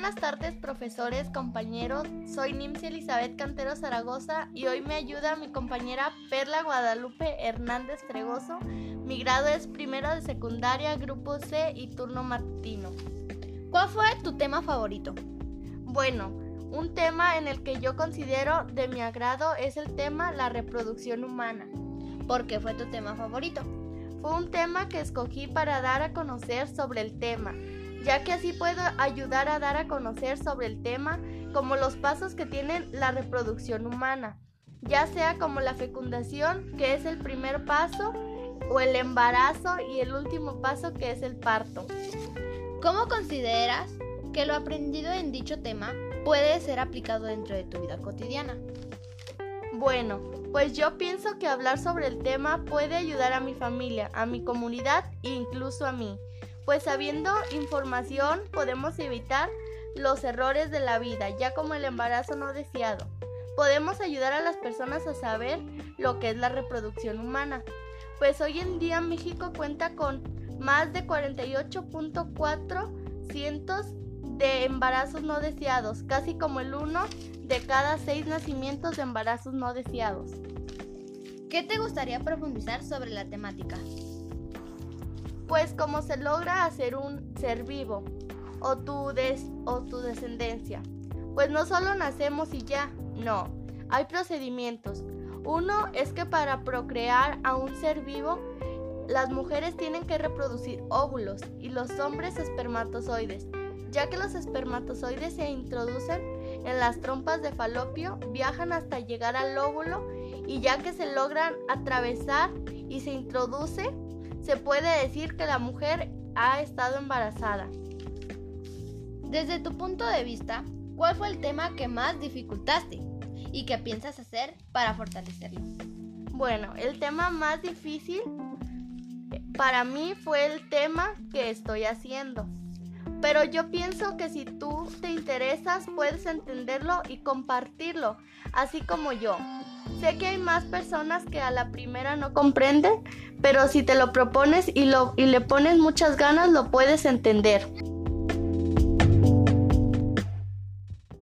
tardes, profesores, compañeros. Soy Nimsi Elizabeth Cantero Zaragoza y hoy me ayuda mi compañera Perla Guadalupe Hernández Fregoso. Mi grado es primero de secundaria, grupo C y turno matutino. ¿Cuál fue tu tema favorito? Bueno, un tema en el que yo considero de mi agrado es el tema la reproducción humana. ¿Por qué fue tu tema favorito? Fue un tema que escogí para dar a conocer sobre el tema ya que así puedo ayudar a dar a conocer sobre el tema como los pasos que tiene la reproducción humana, ya sea como la fecundación, que es el primer paso, o el embarazo y el último paso, que es el parto. ¿Cómo consideras que lo aprendido en dicho tema puede ser aplicado dentro de tu vida cotidiana? Bueno, pues yo pienso que hablar sobre el tema puede ayudar a mi familia, a mi comunidad e incluso a mí pues sabiendo información podemos evitar los errores de la vida, ya como el embarazo no deseado. Podemos ayudar a las personas a saber lo que es la reproducción humana, pues hoy en día México cuenta con más de 48.4 cientos de embarazos no deseados, casi como el uno de cada seis nacimientos de embarazos no deseados. ¿Qué te gustaría profundizar sobre la temática? Pues cómo se logra hacer un ser vivo o tu, des o tu descendencia. Pues no solo nacemos y ya, no, hay procedimientos. Uno es que para procrear a un ser vivo, las mujeres tienen que reproducir óvulos y los hombres espermatozoides, ya que los espermatozoides se introducen en las trompas de falopio, viajan hasta llegar al óvulo y ya que se logran atravesar y se introduce, se puede decir que la mujer ha estado embarazada. Desde tu punto de vista, ¿cuál fue el tema que más dificultaste y qué piensas hacer para fortalecerlo? Bueno, el tema más difícil eh, para mí fue el tema que estoy haciendo. Pero yo pienso que si tú te interesas puedes entenderlo y compartirlo, así como yo. Sé que hay más personas que a la primera no comprenden, pero si te lo propones y, lo, y le pones muchas ganas lo puedes entender.